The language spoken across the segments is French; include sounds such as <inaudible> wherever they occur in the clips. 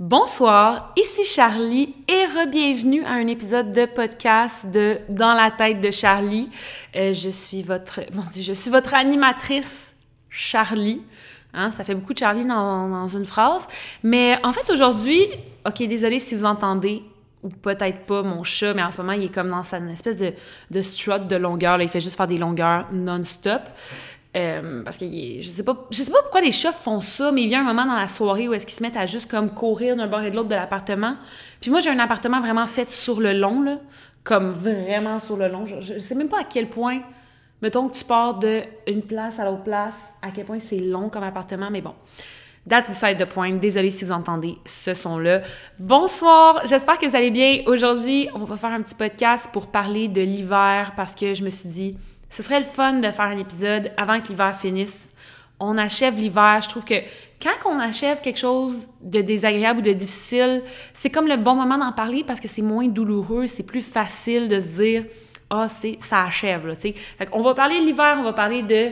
Bonsoir, ici Charlie et re-bienvenue à un épisode de podcast de Dans la tête de Charlie. Euh, je suis votre, je suis votre animatrice Charlie. Hein, ça fait beaucoup de Charlie dans, une phrase. Mais en fait, aujourd'hui, ok, désolé si vous entendez ou peut-être pas mon chat, mais en ce moment, il est comme dans sa espèce de, de strut de longueur. Là. Il fait juste faire des longueurs non-stop. Euh, parce que je sais pas je sais pas pourquoi les chats font ça mais il vient un moment dans la soirée où est-ce qu'ils se mettent à juste comme courir d'un bord et de l'autre de l'appartement puis moi j'ai un appartement vraiment fait sur le long là comme vraiment sur le long je, je sais même pas à quel point mettons que tu pars de une place à l'autre place à quel point c'est long comme appartement mais bon That's beside the point. Désolée si vous entendez ce son-là. Bonsoir, j'espère que vous allez bien. Aujourd'hui, on va faire un petit podcast pour parler de l'hiver parce que je me suis dit, ce serait le fun de faire un épisode avant que l'hiver finisse. On achève l'hiver. Je trouve que quand on achève quelque chose de désagréable ou de difficile, c'est comme le bon moment d'en parler parce que c'est moins douloureux, c'est plus facile de se dire ah c'est ça achève là. On va parler de l'hiver, on va parler de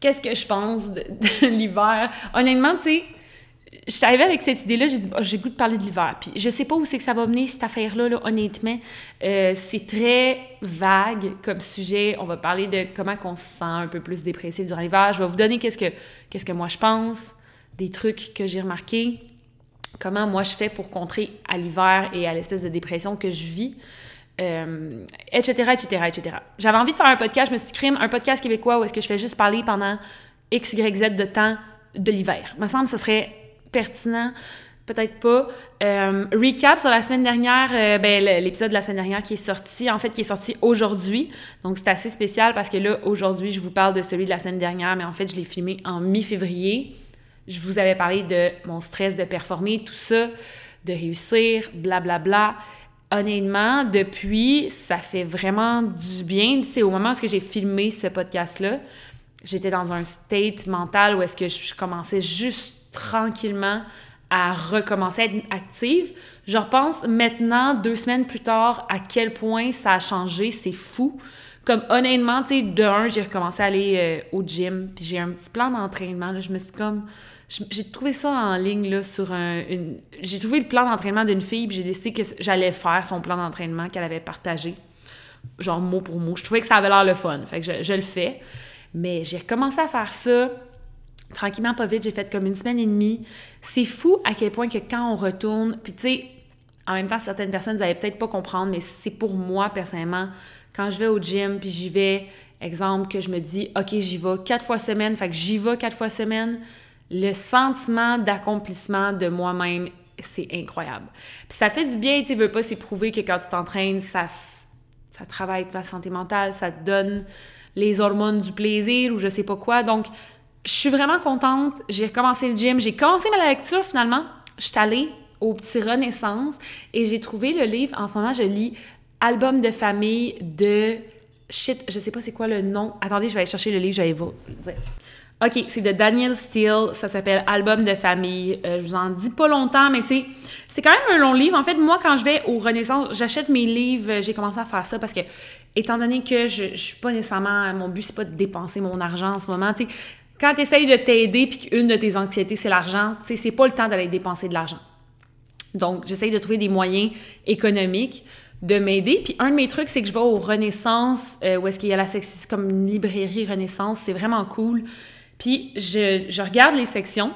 qu'est-ce que je pense de, <laughs> de l'hiver. Honnêtement, tu sais, je suis arrivée avec cette idée-là, j'ai dit, oh, j'ai goût de parler de l'hiver. Puis je sais pas où c'est que ça va mener, cette affaire-là, là, honnêtement. Euh, c'est très vague comme sujet. On va parler de comment on se sent un peu plus dépressif durant l'hiver. Je vais vous donner qu'est-ce que, qu'est-ce que moi je pense, des trucs que j'ai remarqués, comment moi je fais pour contrer à l'hiver et à l'espèce de dépression que je vis. etc., etc., etc. J'avais envie de faire un podcast, je me suis dit, crime, un podcast québécois où est-ce que je fais juste parler pendant X, Y, Z de temps de l'hiver. me semble que ce serait pertinent, peut-être pas. Euh, recap sur la semaine dernière, euh, ben, l'épisode de la semaine dernière qui est sorti, en fait, qui est sorti aujourd'hui. Donc, c'est assez spécial parce que là, aujourd'hui, je vous parle de celui de la semaine dernière, mais en fait, je l'ai filmé en mi-février. Je vous avais parlé de mon stress de performer, tout ça, de réussir, blablabla. Bla, bla. Honnêtement, depuis, ça fait vraiment du bien. C'est au moment où j'ai filmé ce podcast-là, j'étais dans un state mental où est-ce que je commençais juste tranquillement à recommencer à être active. Je repense maintenant, deux semaines plus tard, à quel point ça a changé, c'est fou. Comme honnêtement, tu sais, de un, j'ai recommencé à aller euh, au gym, puis j'ai un petit plan d'entraînement. Je me suis comme. J'ai trouvé ça en ligne, là, sur un. J'ai trouvé le plan d'entraînement d'une fille, puis j'ai décidé que j'allais faire son plan d'entraînement qu'elle avait partagé. Genre mot pour mot. Je trouvais que ça avait l'air le fun. Fait que je le fais. Mais j'ai recommencé à faire ça tranquillement, pas vite, j'ai fait comme une semaine et demie. C'est fou à quel point que quand on retourne, puis tu sais, en même temps, certaines personnes, vous allez peut-être pas comprendre, mais c'est pour moi, personnellement, quand je vais au gym, puis j'y vais, exemple, que je me dis, OK, j'y vais quatre fois semaine, fait que j'y vais quatre fois semaine, le sentiment d'accomplissement de moi-même, c'est incroyable. Puis ça fait du bien, tu veux pas, c'est prouver que quand tu t'entraînes, ça, ça travaille ta santé mentale, ça te donne les hormones du plaisir ou je sais pas quoi. Donc, je suis vraiment contente. J'ai recommencé le gym. J'ai commencé ma lecture finalement. Je suis allée au petit Renaissance et j'ai trouvé le livre. En ce moment, je lis Album de famille de. Shit, je sais pas c'est quoi le nom. Attendez, je vais aller chercher le livre, je vais vous dire. OK, c'est de Daniel Steele, ça s'appelle Album de famille. Euh, je vous en dis pas longtemps, mais tu sais, c'est quand même un long livre. En fait, moi, quand je vais au Renaissance, j'achète mes livres, j'ai commencé à faire ça parce que, étant donné que je, je suis pas nécessairement, mon but, c'est pas de dépenser mon argent en ce moment, tu sais, quand tu essayes de t'aider puis qu'une de tes anxiétés, c'est l'argent, tu sais, c'est pas le temps d'aller dépenser de l'argent. Donc, j'essaye de trouver des moyens économiques de m'aider. Puis un de mes trucs, c'est que je vais au Renaissance, euh, où est-ce qu'il y a la section, comme une librairie Renaissance, c'est vraiment cool. Puis je, je, regarde les sections,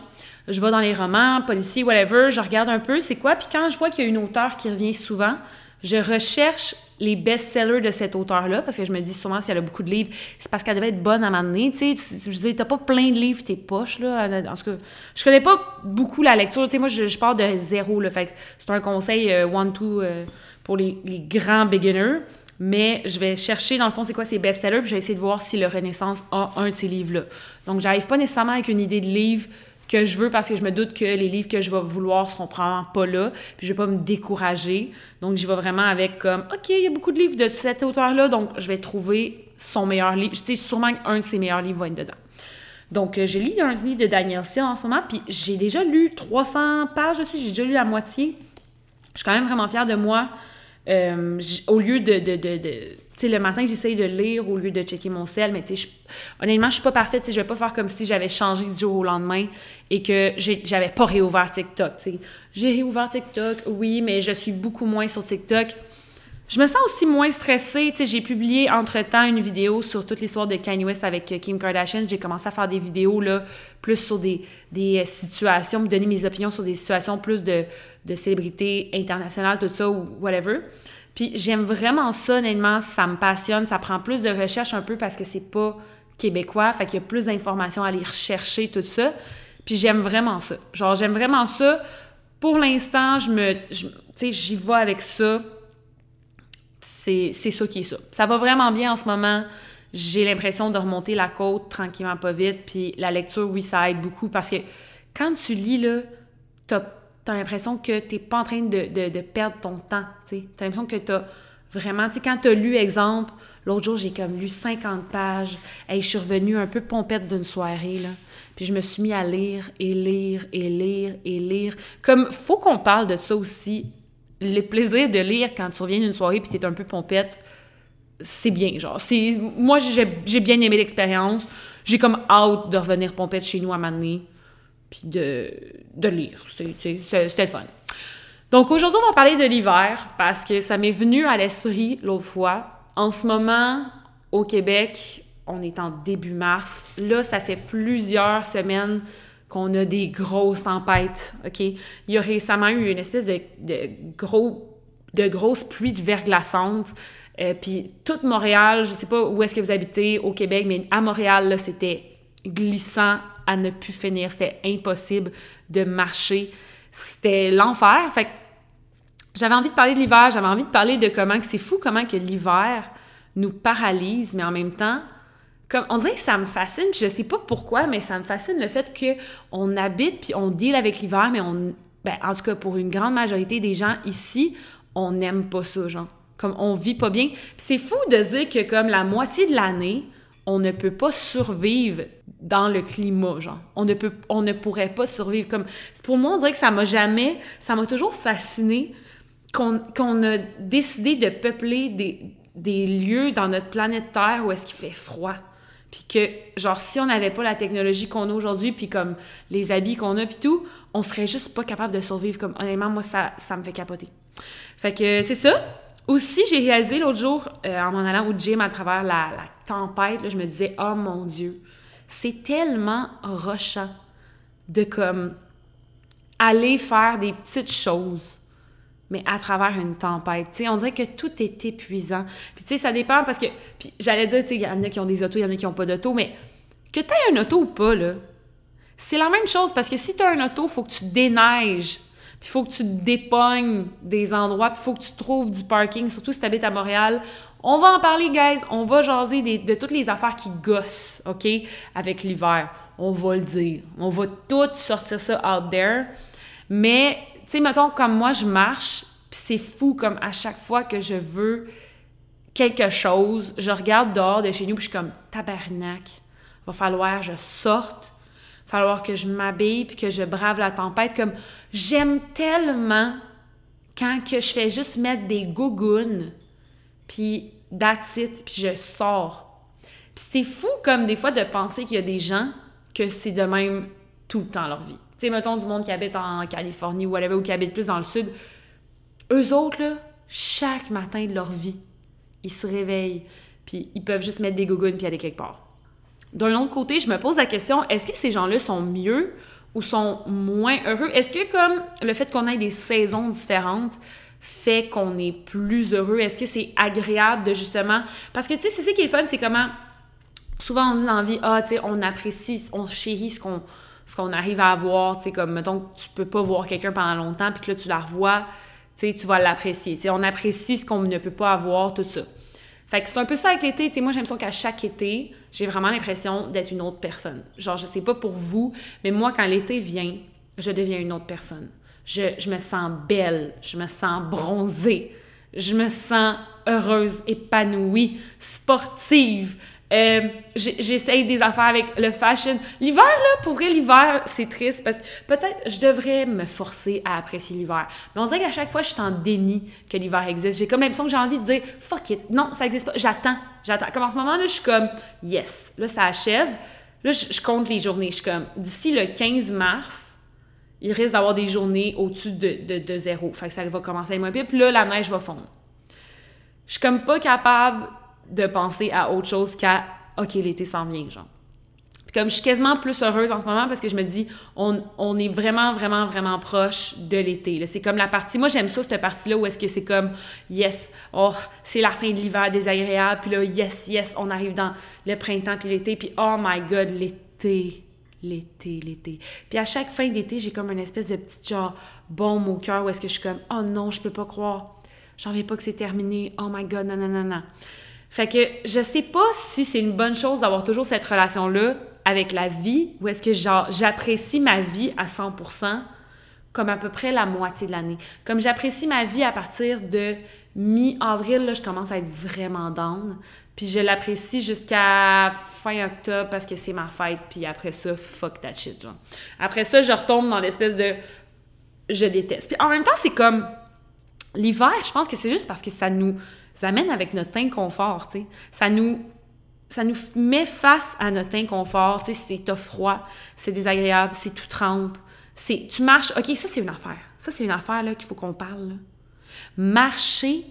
je vais dans les romans, policiers, whatever, je regarde un peu c'est quoi? Puis quand je vois qu'il y a une auteure qui revient souvent, je recherche les best-sellers de cet auteur-là, parce que je me dis souvent, si elle a beaucoup de livres, c'est parce qu'elle devait être bonne à m'amener, tu sais. Je dis, t'as pas plein de livres, tes poches, là. En tout cas, je connais pas beaucoup la lecture, tu sais. Moi, je, je, pars de zéro, là. Fait c'est un conseil euh, one-two euh, pour les, les, grands beginners. Mais je vais chercher, dans le fond, c'est quoi ces best-sellers, puis je vais essayer de voir si le Renaissance a un de ces livres-là. Donc, j'arrive pas nécessairement avec une idée de livre que je veux parce que je me doute que les livres que je vais vouloir seront probablement pas là, puis je vais pas me décourager. Donc, j'y vais vraiment avec comme, OK, il y a beaucoup de livres de cet auteur-là, donc je vais trouver son meilleur livre. Je sais sûrement qu'un de ses meilleurs livres va être dedans. Donc, euh, j'ai lu un livre de Daniel Steele en ce moment, puis j'ai déjà lu 300 pages dessus, j'ai déjà lu la moitié. Je suis quand même vraiment fière de moi. Euh, au lieu de, le matin, j'essaye de lire au lieu de checker mon sel, mais honnêtement, je suis pas parfaite, tu sais, je vais pas faire comme si j'avais changé du jour au lendemain et que j'avais pas réouvert TikTok. J'ai réouvert TikTok, oui, mais je suis beaucoup moins sur TikTok. Je me sens aussi moins stressée. J'ai publié entre-temps une vidéo sur toute l'histoire de Kanye West avec Kim Kardashian. J'ai commencé à faire des vidéos, plus sur des, euh, situations, me donner mes opinions sur des situations plus de célébrités internationales, tout ça, ou whatever. Puis j'aime vraiment ça, honnêtement, ça me passionne, ça prend plus de recherche un peu parce que c'est pas québécois, fait qu'il y a plus d'informations à aller rechercher, tout ça. Puis j'aime vraiment ça. Genre, j'aime vraiment ça. Pour l'instant, je me... Tu sais, j'y vais avec ça c'est ça qui est ça. Ça va vraiment bien en ce moment. J'ai l'impression de remonter la côte tranquillement, pas vite. Puis la lecture, oui, ça aide beaucoup parce que quand tu lis, là, t'as as, l'impression que t'es pas en train de, perdre ton temps. Tu as l'impression que t'as vraiment, tu sais, quand t'as lu, exemple, l'autre jour, j'ai comme lu 50 pages. et je suis revenue un peu pompette d'une soirée, là. Puis je me suis mis à lire et lire et lire et lire. Comme, faut qu'on parle de ça aussi le plaisir de lire quand tu reviens d'une soirée puis t'es un peu pompette, c'est bien. Genre, moi j'ai bien aimé l'expérience. J'ai comme hâte de revenir pompette chez nous à Mané puis de, de lire. C'était le fun. Donc aujourd'hui, on va parler de l'hiver parce que ça m'est venu à l'esprit l'autre fois. En ce moment, au Québec, on est en début mars. Là, ça fait plusieurs semaines qu'on a des grosses tempêtes, OK? Il y a récemment eu une espèce de, gros, de grosses pluies de verglaçantes. Euh, puis toute Montréal, je sais pas où est-ce que vous habitez au Québec, mais à Montréal, là, c'était glissant à ne plus finir. C'était impossible de marcher. C'était l'enfer. Fait j'avais envie de parler de l'hiver, j'avais envie de parler de comment c'est fou comment que l'hiver nous paralyse, mais en même temps, comme on dirait que ça me fascine, puis je sais pas pourquoi, mais ça me fascine le fait que on habite puis on deal avec l'hiver, mais on ben, en tout cas pour une grande majorité des gens ici, on n'aime pas ça, genre. Comme on vit pas bien. c'est fou de dire que comme la moitié de l'année, on ne peut pas survivre dans le climat, genre. On ne peut on ne pourrait pas survivre comme pour moi on dirait que ça m'a jamais, ça m'a toujours fasciné qu'on a décidé de peupler des, des lieux dans notre planète Terre où est-ce qu'il fait froid. Puis que, genre, si on n'avait pas la technologie qu'on a aujourd'hui, puis comme les habits qu'on a, puis tout, on serait juste pas capable de survivre. Comme, honnêtement, moi, ça, ça me fait capoter. Fait que c'est ça. Aussi, j'ai réalisé l'autre jour, euh, en m'en allant au gym à travers la, tempête, je me disais, oh mon Dieu, c'est tellement rochant de comme aller faire des petites choses mais à travers une tempête. on dirait que tout est épuisant. Puis tu sais, ça dépend parce que... Puis j'allais dire, tu sais, il y en a qui ont des autos, il y en a qui n'ont pas d'auto, mais que tu aies un auto ou pas, c'est la même chose parce que si tu as un auto, il faut que tu déneiges, puis il faut que tu dépognes des endroits, puis il faut que tu trouves du parking, surtout si tu habites à Montréal. On va en parler, guys. On va jaser de toutes les affaires qui gossent, OK, avec l'hiver. On va le dire. On va tout sortir ça out there. Mais tu sais, mettons, comme moi, je marche, puis c'est fou, comme à chaque fois que je veux quelque chose, je regarde dehors de chez nous, puis je suis comme, tabarnak, va falloir que je sorte, va falloir que je m'habille, puis que je brave la tempête. Comme, j'aime tellement quand que je fais juste mettre des gougounes, puis that's puis je sors. Puis c'est fou, comme des fois, de penser qu'il y a des gens que c'est de même tout le temps leur vie tu sais, mettons du monde qui habite en Californie ou whatever, ou qui habite plus dans le sud, eux autres, là, chaque matin de leur vie, ils se réveillent, puis ils peuvent juste mettre des gougounes puis aller quelque part. D'un autre côté, je me pose la question, est-ce que ces gens-là sont mieux ou sont moins heureux? Est-ce que comme le fait qu'on ait des saisons différentes fait qu'on est plus heureux? Est-ce que c'est agréable de justement... Parce que tu sais, c'est ça qui est fun, c'est comment... Souvent on dit dans la vie, ah, tu sais, on apprécie, on chérit ce qu'on ce qu'on arrive à avoir, tu sais, comme, mettons, tu peux pas voir quelqu'un pendant longtemps, puis que là, tu la revois, tu sais, tu vas l'apprécier. Tu sais, on apprécie ce qu'on ne peut pas avoir, tout ça. Fait que c'est un peu ça avec l'été. Tu sais, moi, j'ai l'impression qu'à chaque été, j'ai vraiment l'impression d'être une autre personne. Genre, je sais pas pour vous, mais moi, quand l'été vient, je deviens une autre personne. Je, me sens belle, je me sens bronzée, je me sens heureuse, épanouie, sportive, Euh, J'essaye des affaires avec le fashion. L'hiver, là, pour vrai, l'hiver, c'est triste parce que peut-être je devrais me forcer à apprécier l'hiver. Mais on dirait qu'à chaque fois, je suis en déni que l'hiver existe. J'ai comme l'impression que j'ai envie de dire fuck it, non, ça existe pas. J'attends, j'attends. Comme en ce moment, là, je suis comme yes, là, ça achève. Là, je, compte les journées. Je suis comme d'ici le 15 mars, il risque d'avoir des journées au-dessus de, zéro. Fait que ça va commencer à être moins pire. Puis là, la neige va fondre. Je suis comme pas capable de penser à autre chose qu'à OK, l'été s'en vient, genre. Puis comme je suis quasiment plus heureuse en ce moment parce que je me dis, on, on est vraiment, vraiment, vraiment proche de l'été. C'est comme la partie, moi j'aime ça, cette partie-là où est-ce que c'est comme, yes, oh, c'est la fin de l'hiver désagréable, puis là, yes, yes, on arrive dans le printemps puis l'été, puis oh my god, l'été, l'été, l'été. Puis à chaque fin d'été, j'ai comme une espèce de petit genre bon au cœur où est-ce que je suis comme, oh non, je peux pas croire, j'en viens pas que c'est terminé, oh my god, non, non, non, non. Fait que je sais pas si c'est une bonne chose d'avoir toujours cette relation-là avec la vie ou est-ce que genre j'apprécie ma vie à 100% comme à peu près la moitié de l'année. Comme j'apprécie ma vie à partir de mi-avril, là, je commence à être vraiment down. Puis je l'apprécie jusqu'à fin octobre parce que c'est ma fête. Puis après ça, fuck that shit. Après ça, je retombe dans l'espèce de... Je déteste. Puis en même temps, c'est comme... L'hiver, je pense que c'est juste parce que ça nous amène avec notre inconfort, tu sais. Ça nous ça nous met face à notre inconfort, tu sais, c'est froid, c'est désagréable, c'est tout trempe, tu marches, OK, ça c'est une affaire. Ça c'est une affaire qu'il faut qu'on parle. Marcher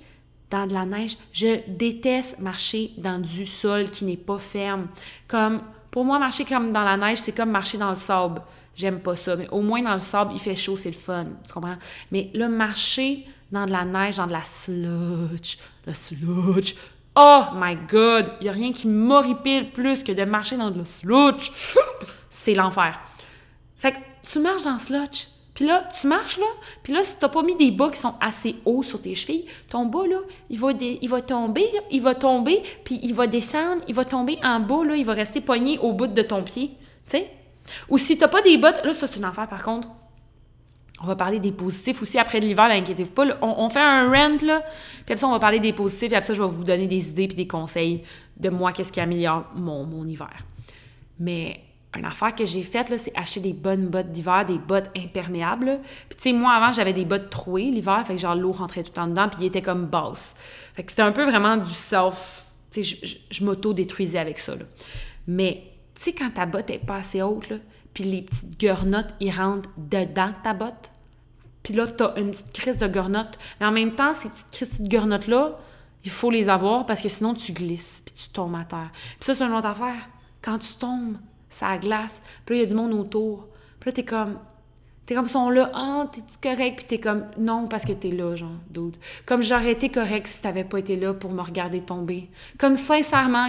dans de la neige, je déteste marcher dans du sol qui n'est pas ferme. Comme pour moi marcher comme dans la neige, c'est comme marcher dans le sable. J'aime pas ça, mais au moins dans le sable, il fait chaud, c'est le fun, tu comprends? Mais le marcher dans de la neige, dans de la sludge, le sludge, Oh my God! Il n'y a rien qui m'horripile plus que de marcher dans le sludge. <laughs> C'est l'enfer. Fait que tu marches dans le sludge. Puis là, tu marches là, puis là, si t'as pas mis des bas qui sont assez hauts sur tes chevilles, ton bas, là, il va, il va tomber, il va tomber, puis il va descendre, il va tomber en bas, là, il va rester poigné au bout de ton pied, tu sais? Ou si t'as pas des bottes, là, ça, c'est une affaire, par contre, on va parler des positifs aussi après l'hiver, inquiétez-vous pas. on, fait un rent, là, puis après ça, on va parler des positifs, et après ça, je vais vous donner des idées puis des conseils de moi, qu'est-ce qui améliore mon, mon hiver. Mais une affaire que j'ai faite, c'est acheter des bonnes bottes d'hiver, des bottes imperméables. Puis tu sais, moi, avant, j'avais des bottes trouées l'hiver, fait que genre l'eau rentrait tout le temps dedans, puis il était comme basse. Fait que c'était un peu vraiment du self... Tu sais, je, m'auto-détruisais avec ça. Mais, tu sais, quand ta botte est pas assez haute, puis les petites gurnottes, ils rentrent dedans ta botte. Puis là, t'as une petite crise de gurnotte. Mais en même temps, ces petites crises de gurnottes-là, il faut les avoir parce que sinon, tu glisses, puis tu tombes à terre. Puis ça, c'est une autre affaire. Quand tu tombes, ça glace. Puis il y a du monde autour. Puis là, t'es comme... T'es comme, sont là, ah, t'es-tu correct? Puis t'es comme, non, parce que t'es là, genre, d'autres. Comme j'aurais été correct si t'avais pas été là pour me regarder tomber. Comme, sincèrement,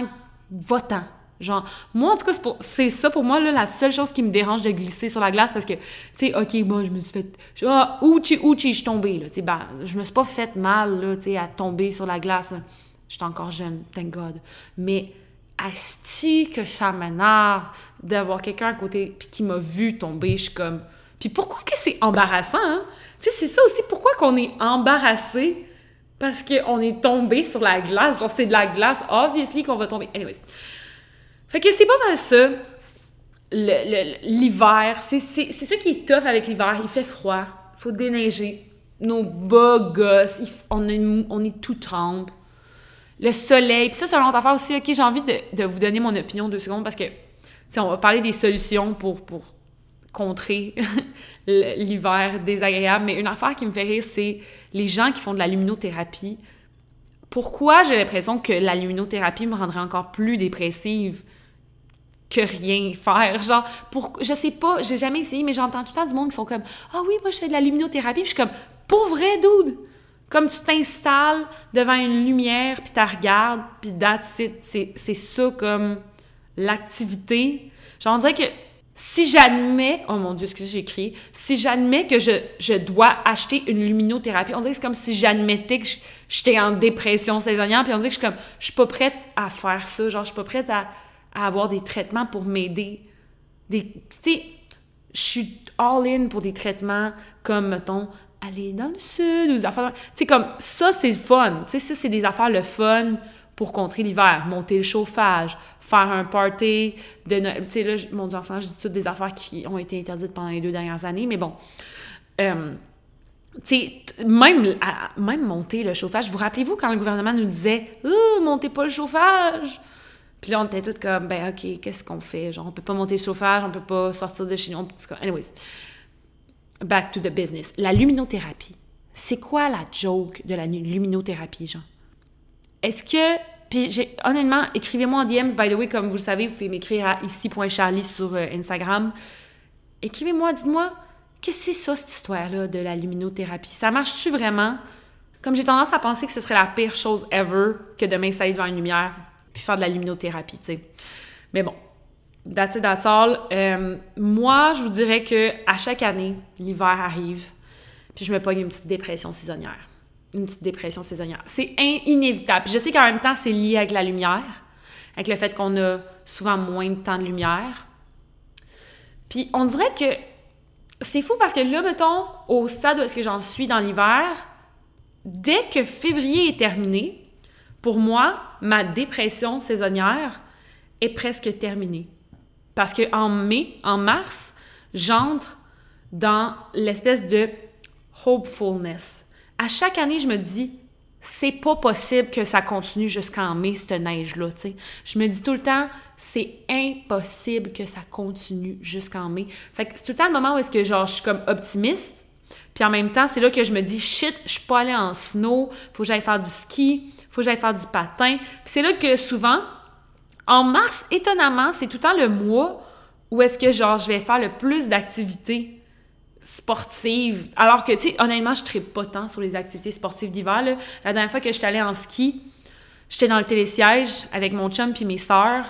va-t'en. Genre, moi, en tout cas, c'est ça pour moi, là, la seule chose qui me dérange de glisser sur la glace parce que, tu sais, OK, moi, je me suis fait. Ah, ouchi, ouchi, je suis tombée, là. Tu ben, je me suis pas fait mal, là, tu sais, à tomber sur la glace. Je suis encore jeune, thank God. Mais, asti que ça m'énerve d'avoir quelqu'un à côté puis qui m'a vu tomber. Je suis comme. Puis pourquoi que c'est embarrassant, hein? Tu sais, c'est ça aussi, pourquoi qu'on est embarrassé parce qu'on est tombé sur la glace. Genre, c'est de la glace, obviously qu'on va tomber. Anyways. Fait que c'est pas mal ça, l'hiver. C'est ça qui est tough avec l'hiver. Il fait froid, faut déneiger. Nos bas gosses, on, est, on est tout trempe. Le soleil, puis ça, c'est une autre affaire aussi. OK, j'ai envie de, vous donner mon opinion deux secondes parce que, tu on va parler des solutions pour, pour contrer <laughs> l'hiver désagréable. Mais une affaire qui me fait rire, c'est les gens qui font de la luminothérapie. Pourquoi j'ai l'impression que la luminothérapie me rendrait encore plus dépressive? que rien faire? <laughs> Genre, pour, je sais pas, j'ai jamais essayé, mais j'entends tout le temps du monde qui sont comme Ah oui, moi je fais de la luminothérapie. Puis je suis comme Pour vrai, dude! Comme tu t'installes devant une lumière, puis tu regardes, puis that's it. C'est ça comme l'activité. Genre, on dirait que si j'admets, oh mon Dieu, excusez, j'ai écrit, si j'admets que je, je, dois acheter une luminothérapie, on dirait que c'est comme si j'admettais que j'étais en dépression saisonnière, puis on dirait que je suis comme, je suis pas prête à faire ça, genre, je suis pas prête à, à avoir des traitements pour m'aider. Des, tu sais, je suis all-in pour des traitements comme, mettons, aller dans le sud ou des affaires... Tu sais, comme, ça, c'est fun. Tu sais, ça, c'est des affaires le fun pour contrer l'hiver. Monter le chauffage, faire un party Tu sais, là, mon Dieu, en ce moment, je dis toutes des affaires qui ont été interdites pendant les deux dernières années, mais bon. Euh, tu sais, même, même monter le chauffage. Vous rappelez-vous quand le gouvernement nous disait oh, montez pas le chauffage? Puis là, on était tous comme, ben, OK, qu'est-ce qu'on fait? Genre, on peut pas monter le chauffage, on peut pas sortir de chez nous. Anyways, back to the business. La luminothérapie. C'est quoi la joke de la luminothérapie, genre? Est-ce que. Puis, j'ai, honnêtement, écrivez-moi en DMs, by the way, comme vous le savez, vous pouvez m'écrire à ici.charlie sur euh, Instagram. Écrivez-moi, dites-moi, qu'est-ce que c'est ça, cette histoire-là de la luminothérapie? Ça marche-tu vraiment? Comme j'ai tendance à penser que ce serait la pire chose ever que de m'installer devant une lumière puis faire de la luminothérapie, tu sais. Mais bon, that's it, that's. Euh, moi, je vous dirais que à chaque année, l'hiver arrive, puis je me pogne une petite dépression saisonnière. Une petite dépression saisonnière. C'est inévitable. Puis je sais qu'en même temps, c'est lié avec la lumière, avec le fait qu'on a souvent moins de temps de lumière. Puis on dirait que c'est fou parce que là, mettons, au stade où est-ce que j'en suis dans l'hiver, dès que février est terminé, pour moi, ma dépression saisonnière est presque terminée. Parce qu'en mai, en mars, j'entre dans l'espèce de hopefulness. À chaque année, je me dis, c'est pas possible que ça continue jusqu'en mai, cette neige-là, Je me dis tout le temps, c'est impossible que ça continue jusqu'en mai. Fait que c'est tout le temps le moment où est-ce que, genre, je suis comme optimiste, puis en même temps, c'est là que je me dis, shit, je suis pas allée en snow, faut que j'aille faire du ski, faut que j'aille faire du patin. Puis c'est là que souvent, en mars, étonnamment, c'est tout le temps le mois où est-ce que, genre, je vais faire le plus d'activités sportives. Alors que, tu sais, honnêtement, je ne pas tant sur les activités sportives d'hiver. La dernière fois que j'étais allée en ski, j'étais dans le télésiège avec mon chum puis mes sœurs.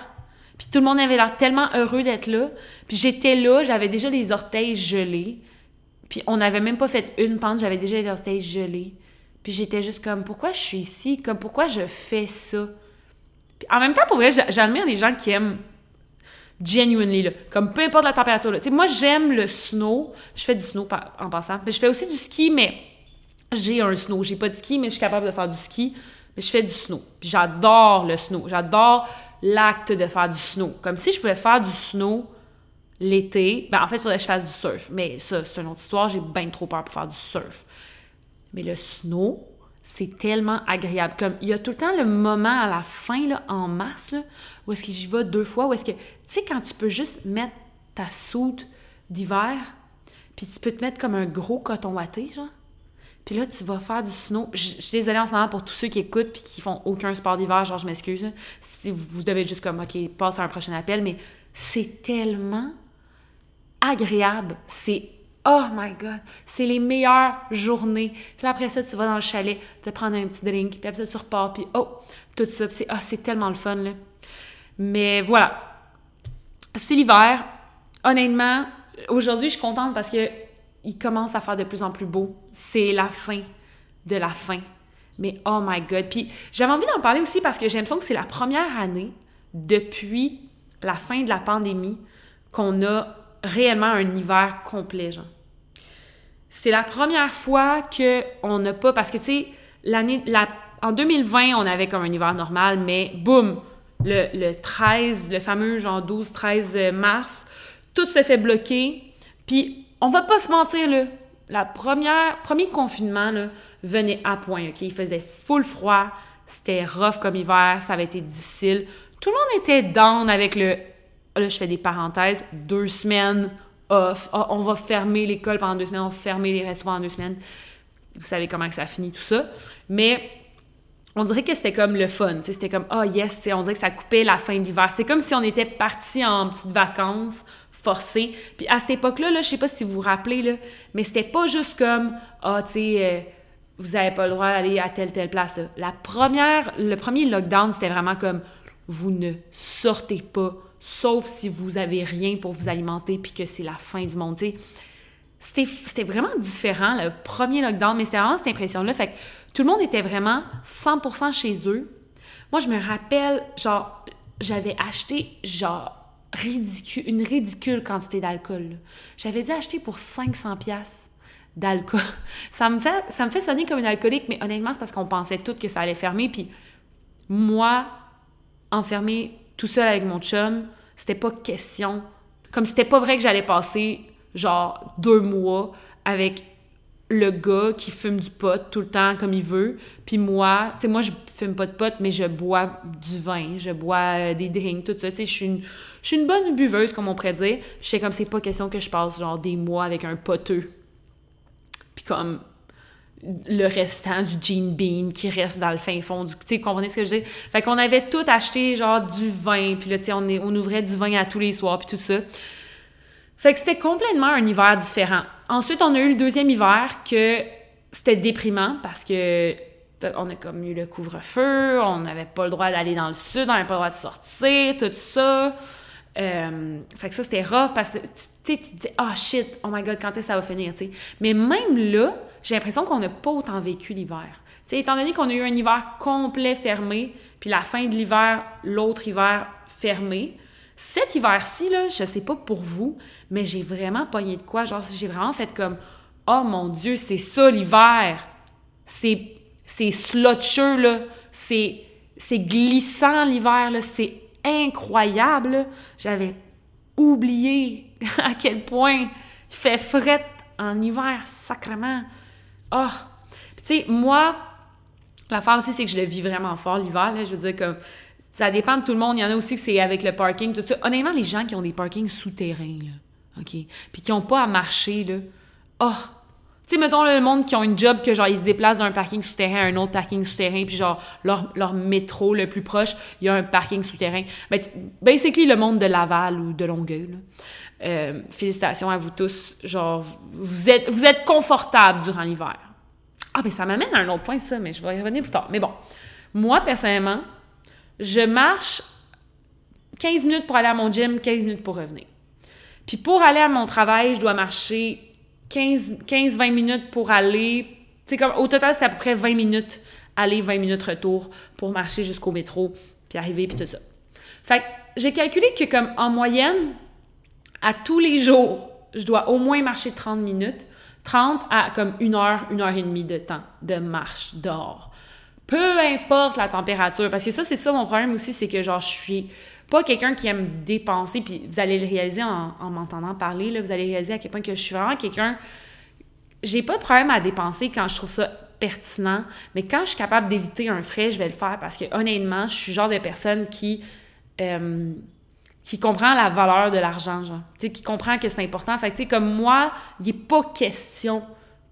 Puis tout le monde avait l'air tellement heureux d'être là. Puis j'étais là, j'avais déjà les orteils gelés. Puis on n'avait même pas fait une pente, j'avais déjà les orteils gelés. Puis j'étais juste comme, pourquoi je suis ici? Comme, pourquoi je fais ça? En même temps, pour vrai, j'admire les gens qui aiment genuinely, là. Comme peu importe la température, Tu sais, moi, j'aime le snow. Je fais du snow en passant. Mais je fais aussi du ski, mais j'ai un snow. J'ai pas de ski, mais je suis capable de faire du ski. Mais je fais du snow. Puis j'adore le snow. J'adore l'acte de faire du snow. Comme si je pouvais faire du snow l'été. Ben, en fait, il faudrait que je fasse du surf. Mais ça, c'est une autre histoire. J'ai bien trop peur pour faire du surf. Mais le snow, c'est tellement agréable. Comme il y a tout le temps le moment à la fin, là, en mars, où est-ce que j'y vais deux fois, où est-ce que, tu sais, quand tu peux juste mettre ta soude d'hiver, puis tu peux te mettre comme un gros coton watté, genre. Puis là, tu vas faire du snow. Je, suis désolée en ce moment pour tous ceux qui écoutent puis qui font aucun sport d'hiver, genre, je m'excuse. Si vous devez juste comme, OK, passe à un prochain appel, mais c'est tellement agréable. C'est Oh my God, c'est les meilleures journées. Puis après ça, tu vas dans le chalet, te prendre un petit drink, puis après ça, tu repars, puis oh, tout ça. c'est oh, c'est tellement le fun, là. Mais voilà. C'est l'hiver. Honnêtement, aujourd'hui, je suis contente parce que il commence à faire de plus en plus beau. C'est la fin de la fin. Mais oh my God. Puis j'avais envie d'en parler aussi parce que j'ai l'impression que c'est la première année depuis la fin de la pandémie qu'on a réellement un hiver complet, genre. C'est la première fois qu'on n'a pas, parce que, tu sais, l'année, la, en 2020, on avait comme un hiver normal, mais boum, le, le 13, le fameux genre 12-13 mars, tout se fait bloquer. Puis, on va pas se mentir, là, la première, premier confinement, venait à point, OK? Il faisait full froid, c'était rough comme hiver, ça avait été difficile. Tout le monde était down avec le là, je fais des parenthèses, deux semaines off. Ah, on va fermer l'école pendant deux semaines, on va fermer les restaurants pendant deux semaines. Vous savez comment que ça finit, tout ça. Mais on dirait que c'était comme le fun. C'était comme, oh yes, on dirait que ça coupait la fin de l'hiver. C'est comme si on était parti en petites vacances forcées. Puis à cette époque-là, là, je sais pas si vous vous rappelez, là, mais c'était pas juste comme, ah, oh, tu sais, euh, vous avez pas le droit d'aller à telle, telle place. La première, le premier lockdown, c'était vraiment comme, vous ne sortez pas sauf si vous avez rien pour vous alimenter puis que c'est la fin du monde. C'était vraiment différent, le premier lockdown, mais c'était vraiment cette impression-là. Fait que tout le monde était vraiment 100% chez eux. Moi, je me rappelle, genre, j'avais acheté, genre, ridicule, une ridicule quantité d'alcool. J'avais dû acheter pour 500 pièces d'alcool. <laughs> Ça me fait ça me fait sonner comme une alcoolique, mais honnêtement, c'est parce qu'on pensait toutes que ça allait fermer puis moi, enfermée tout seul avec mon chum, c'était pas question. Comme c'était pas vrai que j'allais passer genre deux mois avec le gars qui fume du pot tout le temps comme il veut, puis moi, tu sais, moi, je fume pas de pot, mais je bois du vin, je bois euh, des drinks, tout ça, tu sais, je suis une, une bonne buveuse, comme on pourrait dire. Je sais comme, c'est pas question que je passe, genre, des mois avec un poteux. Puis comme, le restant du Gene Bean qui reste dans le fin fond du... Tu sais, comprenez ce que je dis? Fait qu'on avait tout acheté, genre, du vin, puis là, tu sais, on, on ouvrait du vin à tous les soirs, puis tout ça. Fait que c'était complètement un hiver différent. Ensuite, on a eu le deuxième hiver que c'était déprimant parce que on a comme eu le couvre-feu, on n'avait pas le droit d'aller dans le sud, on n'avait pas le droit de sortir, tout ça. Euh, fait que ça, c'était rough parce que tu te dis, oh shit, oh my god, quand est-ce que ça va finir, tu sais? Mais même là, j'ai l'impression qu'on n'a pas autant vécu l'hiver. Étant donné qu'on a eu un hiver complet fermé, puis la fin de l'hiver, l'autre hiver fermé, cet hiver-ci, là, je sais pas pour vous, mais j'ai vraiment pogné de quoi. Genre, j'ai vraiment fait comme Oh mon Dieu, c'est ça l'hiver! C'est, slotcheux, là. C'est glissant l'hiver, là. C'est incroyable. J'avais oublié <laughs> à quel point il fait fret en hiver, sacrement. Oh! tu sais, moi, l'affaire aussi, c'est que je le vis vraiment fort l'hiver. Je veux dire, comme ça dépend de tout le monde. Il y en a aussi que c'est avec le parking, tout ça. Honnêtement, les gens qui ont des parkings souterrains, OK, puis qui n'ont pas à marcher, là, oh! Tu sais, mettons le monde qui ont une job que genre ils se déplacent d'un parking souterrain à un autre parking souterrain, puis genre leur, leur métro le plus proche, il y a un parking souterrain. Ben, basically, le monde de Laval ou de Longueuil. Euh, félicitations à vous tous. Genre, vous êtes, vous êtes confortables durant l'hiver. Ah, ben ça m'amène à un autre point, ça, mais je vais y revenir plus tard. Mais bon, moi, personnellement, je marche 15 minutes pour aller à mon gym, 15 minutes pour revenir. Puis pour aller à mon travail, je dois marcher 15-20 minutes pour aller. Comme au total, c'est à peu près 20 minutes aller, 20 minutes retour pour marcher jusqu'au métro, puis arriver, puis tout ça. Fait j'ai calculé que, comme en moyenne, à tous les jours, je dois au moins marcher 30 minutes. 30 à comme une heure, une heure et demie de temps de marche dehors peu importe la température. Parce que ça, c'est ça mon problème aussi, c'est que genre, je suis pas quelqu'un qui aime dépenser, puis vous allez le réaliser en, m'entendant parler, là, vous allez réaliser à quel point que je suis vraiment quelqu'un... J'ai pas de problème à dépenser quand je trouve ça pertinent, mais quand je suis capable d'éviter un frais, je vais le faire parce que honnêtement, je suis le genre de personne qui... Euh, qui comprend la valeur de l'argent, genre. Qui comprend que c'est important. Fait que, tu sais, comme moi, il n'est pas question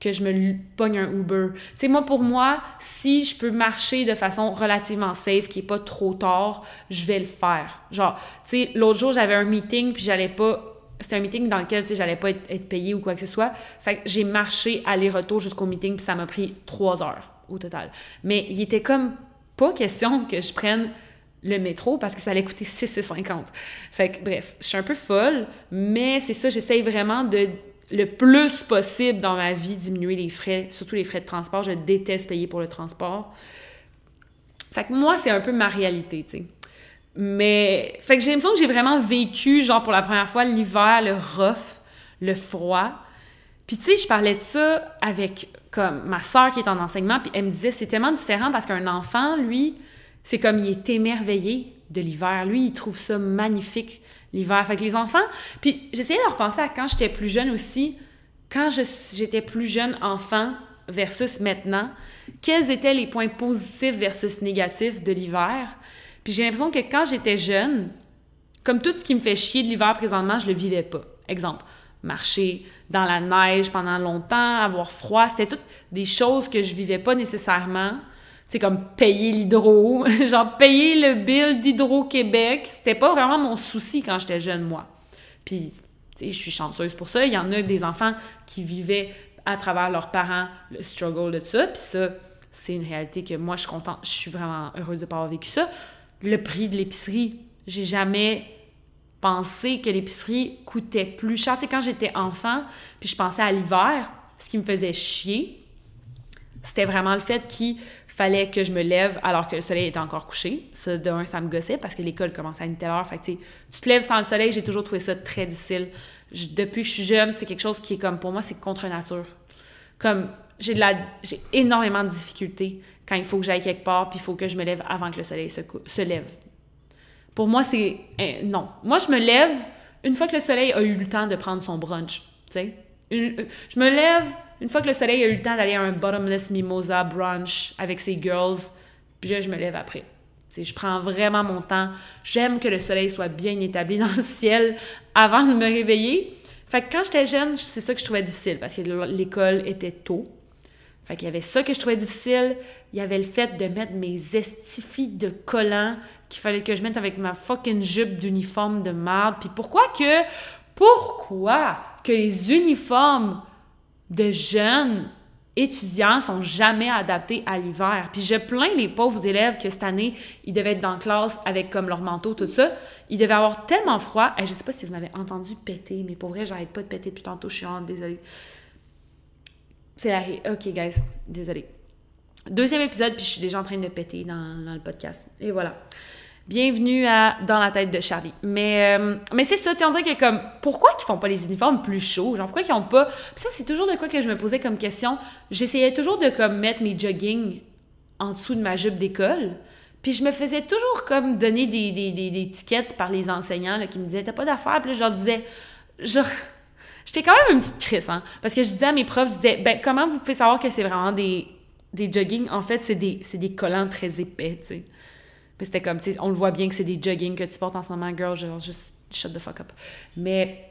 que je me pogne un Uber. Tu sais, moi, pour moi, si je peux marcher de façon relativement safe, qui est pas trop tard, je vais le faire. Genre, tu sais, l'autre jour, j'avais un meeting, puis j'allais pas... C'était un meeting dans lequel, tu sais, j'allais pas être, être payée ou quoi que ce soit. Fait que j'ai marché aller-retour jusqu'au meeting, puis ça m'a pris trois heures au total. Mais il était comme pas question que je prenne le métro parce que ça allait coûter 6,50. Fait que bref, je suis un peu folle, mais c'est ça, j'essaye vraiment de le plus possible dans ma vie diminuer les frais, surtout les frais de transport. Je déteste payer pour le transport. Fait que moi, c'est un peu ma réalité, tu sais. Mais, fait que j'ai l'impression que j'ai vraiment vécu, genre, pour la première fois, l'hiver, le rough, le froid. Puis, tu sais, je parlais de ça avec, comme, ma soeur qui est en enseignement, puis elle me disait, c'est tellement différent parce qu'un enfant, lui, c'est comme, il est émerveillé de l'hiver. Lui, il trouve ça magnifique l'hiver. Fait les enfants. Puis j'essayais de repenser à quand j'étais plus jeune aussi, quand j'étais plus jeune enfant versus maintenant, quels étaient les points positifs versus négatifs de l'hiver. Puis j'ai l'impression que quand j'étais jeune, comme tout ce qui me fait chier de l'hiver présentement, je le vivais pas. Exemple, marcher dans la neige pendant longtemps, avoir froid, c'était toutes des choses que je vivais pas nécessairement c'est comme payer l'hydro, <laughs> genre payer le bill d'Hydro-Québec, c'était pas vraiment mon souci quand j'étais jeune, moi. Puis, je suis chanceuse pour ça. Il y en a des enfants qui vivaient à travers leurs parents le struggle de ça, puis ça, c'est une réalité que moi, je suis contente, je suis vraiment heureuse de pas avoir vécu ça. Le prix de l'épicerie, j'ai jamais pensé que l'épicerie coûtait plus cher. Tu sais, quand j'étais enfant, puis je pensais à l'hiver, ce qui me faisait chier, c'était vraiment le fait qu'il fallait que je me lève alors que le soleil était encore couché. Ça, de ça me gossait parce que l'école commençait à une telle heure. Fait tu te lèves sans le soleil, j'ai toujours trouvé ça très difficile. depuis que je suis jeune, c'est quelque chose qui est comme, pour moi, c'est contre nature. Comme, j'ai de la j'ai énormément de difficultés quand il faut que j'aille quelque part puis il faut que je me lève avant que le soleil se, lève. Pour moi, c'est eh, non. Moi, je me lève une fois que le soleil a eu le temps de prendre son brunch, tu sais. Je me lève une fois que le soleil a eu le temps d'aller à un bottomless mimosa brunch avec ses girls, puis là, je me lève après. sais, je prends vraiment mon temps. J'aime que le soleil soit bien établi <laughs> dans le ciel avant de me réveiller. Fait que quand j'étais jeune, c'est ça que je trouvais difficile parce que l'école était tôt. Fait qu'il y avait ça que je trouvais difficile. Il y avait le fait de mettre mes estifies de collants qu'il fallait que je mette avec ma fucking jupe d'uniforme de merde. Puis pourquoi que... Pourquoi que les uniformes de jeunes étudiants sont jamais adaptés à l'hiver. Puis je plains les pauvres élèves que cette année, ils devaient être dans la classe avec comme leur manteau, tout ça. Ils devaient avoir tellement froid. Et je sais pas si vous m'avez entendu péter, mais pour vrai, j'arrête pas de péter depuis tantôt. Je suis en désolée. C'est la... OK, guys. Désolée. Deuxième épisode, puis je suis déjà en train de péter dans le podcast. Et voilà. Bienvenue à Dans la tête de Charlie. Mais, euh, mais c'est ça, tu on dirait que comme, pourquoi qu'ils font pas les uniformes plus chauds? Genre, pourquoi qu'ils ont pas... Puis ça, c'est toujours de quoi que je me posais comme question. J'essayais toujours de comme mettre mes jogging en dessous de ma jupe d'école. Puis je me faisais toujours comme donner des, des, des, par les enseignants là, qui me disaient « T'as pas d'affaires? » Puis je leur disais... Genre... J'étais quand même une petite crise, hein? Parce que je disais à mes profs, je disais « Ben, comment vous pouvez savoir que c'est vraiment des, des jogging? En fait, c'est des, des collants très épais, tu sais. » c'était comme, tu sais, on le voit bien que c'est des jogging que tu portes en ce moment, girl, genre, juste shut the fuck up. Mais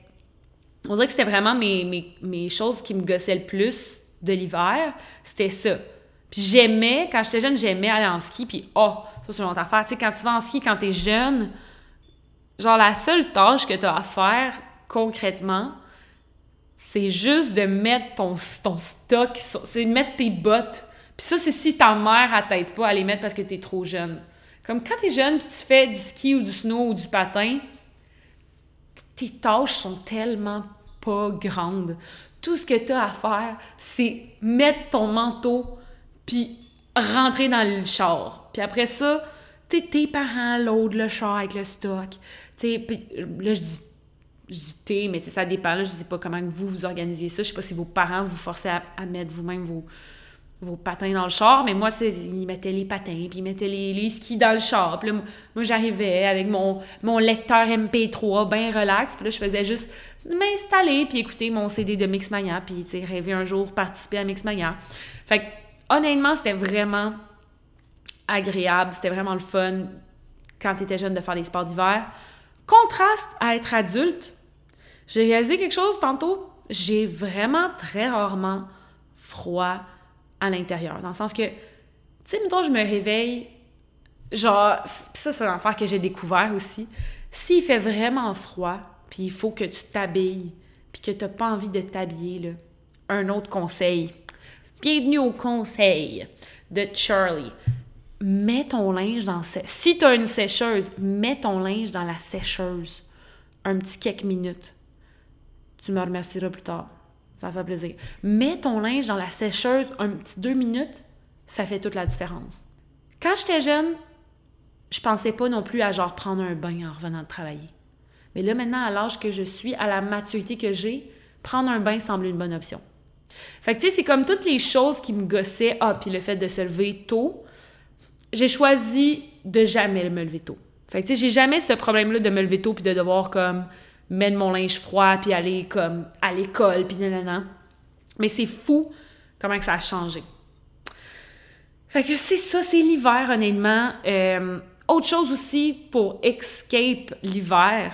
on dirait que c'était vraiment mes, mes, mes, choses qui me gossaient le plus de l'hiver, c'était ça. Puis j'aimais, quand j'étais jeune, j'aimais aller en ski, puis oh, ça c'est une autre affaire. Tu sais, quand tu vas en ski, quand t'es jeune, genre la seule tâche que t'as à faire, concrètement, c'est juste de mettre ton, ton stock, c'est de mettre tes bottes. Puis ça, c'est si ta mère, elle t'aide pas à les mettre parce que t'es trop jeune. Comme quand t'es jeune puis tu fais du ski ou du snow ou du patin, tes tâches sont tellement pas grandes. Tout ce que tu as à faire, c'est mettre ton manteau puis rentrer dans le char. Puis après ça, tes parents loadent le char avec le stock. T'sais, là, je dis je dis t'es, mais ça dépend. Je sais pas comment vous vous organisez ça. Je sais pas si vos parents vous forcez à, à mettre vous-même vos, vos patins dans le char, mais moi, ils mettaient les patins, puis ils mettaient les, skis dans le char. Puis là, moi, j'arrivais avec mon, mon lecteur MP3 bien relax, puis là, je faisais juste m'installer, puis écouter mon CD de Mixmania, puis, tu sais, rêver un jour participer à Mixmania. Fait que, honnêtement, c'était vraiment agréable, c'était vraiment le fun quand tu étais jeune de faire des sports d'hiver. Contraste à être adulte, j'ai réalisé quelque chose tantôt, j'ai vraiment très rarement froid, à l'intérieur. Dans le sens que, tu sais, mettons, je me réveille, genre, ça, c'est un affaire que j'ai découvert aussi. S'il fait vraiment froid, puis il faut que tu t'habilles, puis que tu n'as pas envie de t'habiller, là, un autre conseil. Bienvenue au conseil de Charlie. Mets ton linge dans... Si tu une sécheuse, mets ton linge dans la sécheuse un petit quelques minutes. Tu me remercieras plus tard. Ça fait plaisir. Mets ton linge dans la sécheuse un petit deux minutes, ça fait toute la différence. Quand j'étais jeune, je pensais pas non plus à genre prendre un bain en revenant de travailler. Mais là, maintenant, à l'âge que je suis, à la maturité que j'ai, prendre un bain semble une bonne option. Fait que, tu sais, c'est comme toutes les choses qui me gossaient. Ah, puis le fait de se lever tôt. J'ai choisi de jamais me lever tôt. Fait que, tu sais, j'ai jamais ce problème-là de me lever tôt puis de devoir, comme, mettre mon linge froid, puis aller comme à l'école, puis nanana. Mais c'est fou comment ça a changé. Fait que c'est ça, c'est l'hiver, honnêtement. Euh, autre chose aussi pour escape l'hiver,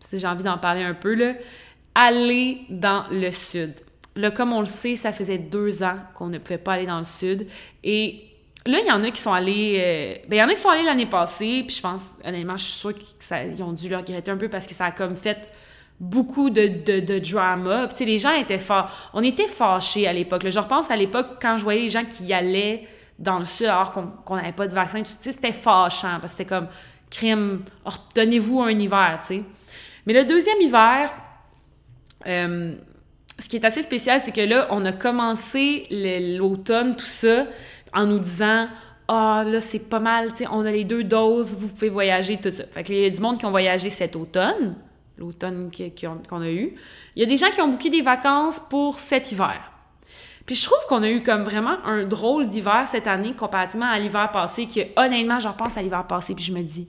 si j'ai envie d'en parler un peu, là, aller dans le sud. Là, comme on le sait, ça faisait deux ans qu'on ne pouvait pas aller dans le sud. Et là, il y en a qui sont allés. Euh, ben, il y en a qui sont allés l'année passée, puis je pense, honnêtement, je suis sûre qu'ils ont dû le regretter un peu parce que ça a comme fait beaucoup de, de, de drama. Puis, les gens étaient forts. On était fâchés à l'époque. Je repense à l'époque quand je voyais les gens qui y allaient dans le sud alors qu'on n'avait pas de vaccin. Tu sais, c'était fâchant parce que c'était comme crime. Donnez-vous un hiver, tu sais. Mais le deuxième hiver, euh, ce qui est assez spécial, c'est que là, on a commencé l'automne, tout ça, en nous disant ah, là, c'est pas mal, tu sais, on a les deux doses, vous pouvez voyager, tout ça. Fait qu'il y a du monde qui ont voyagé cet automne, l'automne qu'on a eu. Il y a des gens qui ont booké des vacances pour cet hiver. Puis je trouve qu'on a eu comme vraiment un drôle d'hiver cette année comparativement à l'hiver passé, que honnêtement, je repense à l'hiver passé, puis je me dis,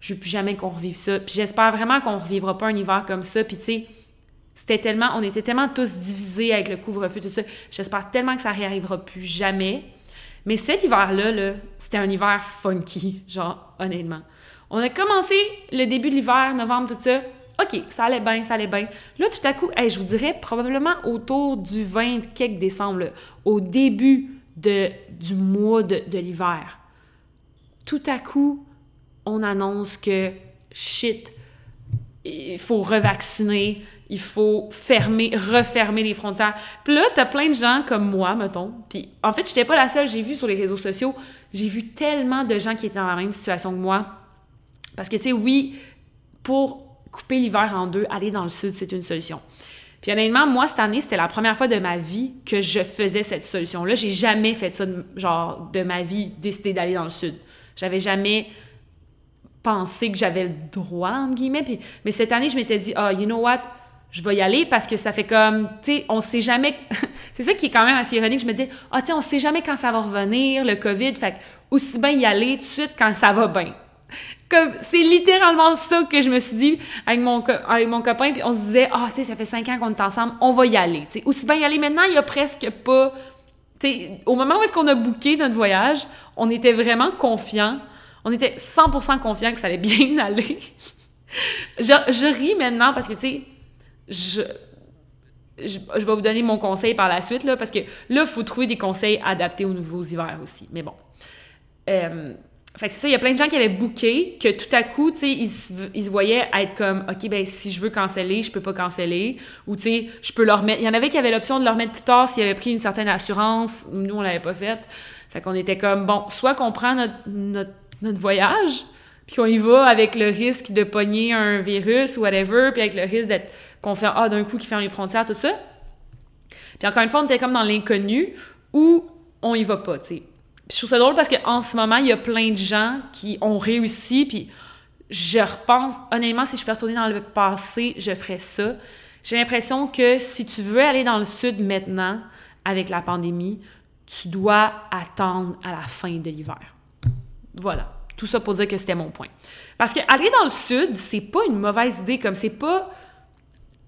je veux plus jamais qu'on revive ça. Puis j'espère vraiment qu'on revivra pas un hiver comme ça. Puis tu sais, c'était tellement, on était tellement tous divisés avec le couvre-feu, tout ça. J'espère tellement que ça réarrivera plus jamais. Mais cet hiver-là, -là, c'était un hiver funky, genre, honnêtement. On a commencé le début de l'hiver, novembre, tout ça. OK, ça allait bien, ça allait bien. Là, tout à coup, je vous dirais probablement autour du 20 quelques décembre, au début du mois de, de l'hiver. Tout à coup, on annonce que shit, il faut revacciner, il faut fermer, refermer les frontières. Puis là, t'as plein de gens comme moi, mettons. Puis en fait, j'étais pas la seule. J'ai vu sur les réseaux sociaux, j'ai vu tellement de gens qui étaient dans la même situation que moi. Parce que, tu sais, oui, pour couper l'hiver en deux, aller dans le sud, c'est une solution. Puis honnêtement, moi, cette année, c'était la première fois de ma vie que je faisais cette solution-là. J'ai jamais fait ça, genre, de ma vie, décider d'aller dans le sud. J'avais jamais pensé que j'avais le droit, entre guillemets. Mais cette année, je m'étais dit, ah, oh, you know what? Je vais y aller parce que ça fait comme, tu sais, on sait jamais. <laughs> c'est ça qui est quand même assez ironique. Je me dis, ah, oh, tu sais, on sait jamais quand ça va revenir, le COVID. Fait aussi bien y aller tout de suite quand ça va bien. Comme, c'est littéralement ça que je me suis dit avec mon, avec mon copain, puis on se disait, ah, tu sais, ça fait cinq ans qu'on est ensemble, on va y aller. sais aussi bien y aller maintenant, il y a presque pas. Tu sais, au moment où est-ce qu'on a booké notre voyage, on était vraiment confiants. On était 100% confiants que ça allait bien <laughs> aller. je, je ris maintenant parce que, tu sais, je, je, vais vous donner mon conseil par la suite, là, parce que là, il faut trouver des conseils adaptés aux nouveaux hivers aussi. Mais bon. Euh, fait que c'est ça, il y a plein de gens qui avaient booké, que tout à coup, tu sais, ils, se voyaient être comme, OK, ben si je veux canceller, je peux pas canceller. Ou, tu sais, je peux leur mettre... Il y en avait qui avaient l'option de leur mettre plus tard s'ils avaient pris une certaine assurance. Nous, on l'avait pas faite. Fait qu'on était comme, bon, soit qu'on prend notre, notre, notre voyage, puis qu'on y va avec le risque de pogner un virus ou whatever, puis avec le risque d'être qu'on fait ah d'un coup qui ferme les frontières tout ça. Puis encore une fois, on était comme dans l'inconnu où on y va pas, tu sais je trouve ça drôle parce qu'en ce moment, il y a plein de gens qui ont réussi, puis je repense, honnêtement, si je fais retourner dans le passé, je ferais ça. J'ai l'impression que si tu veux aller dans le sud maintenant, avec la pandémie, tu dois attendre à la fin de l'hiver. Voilà. Tout ça pour dire que c'était mon point. Parce que aller dans le sud, c'est pas une mauvaise idée, comme c'est pas.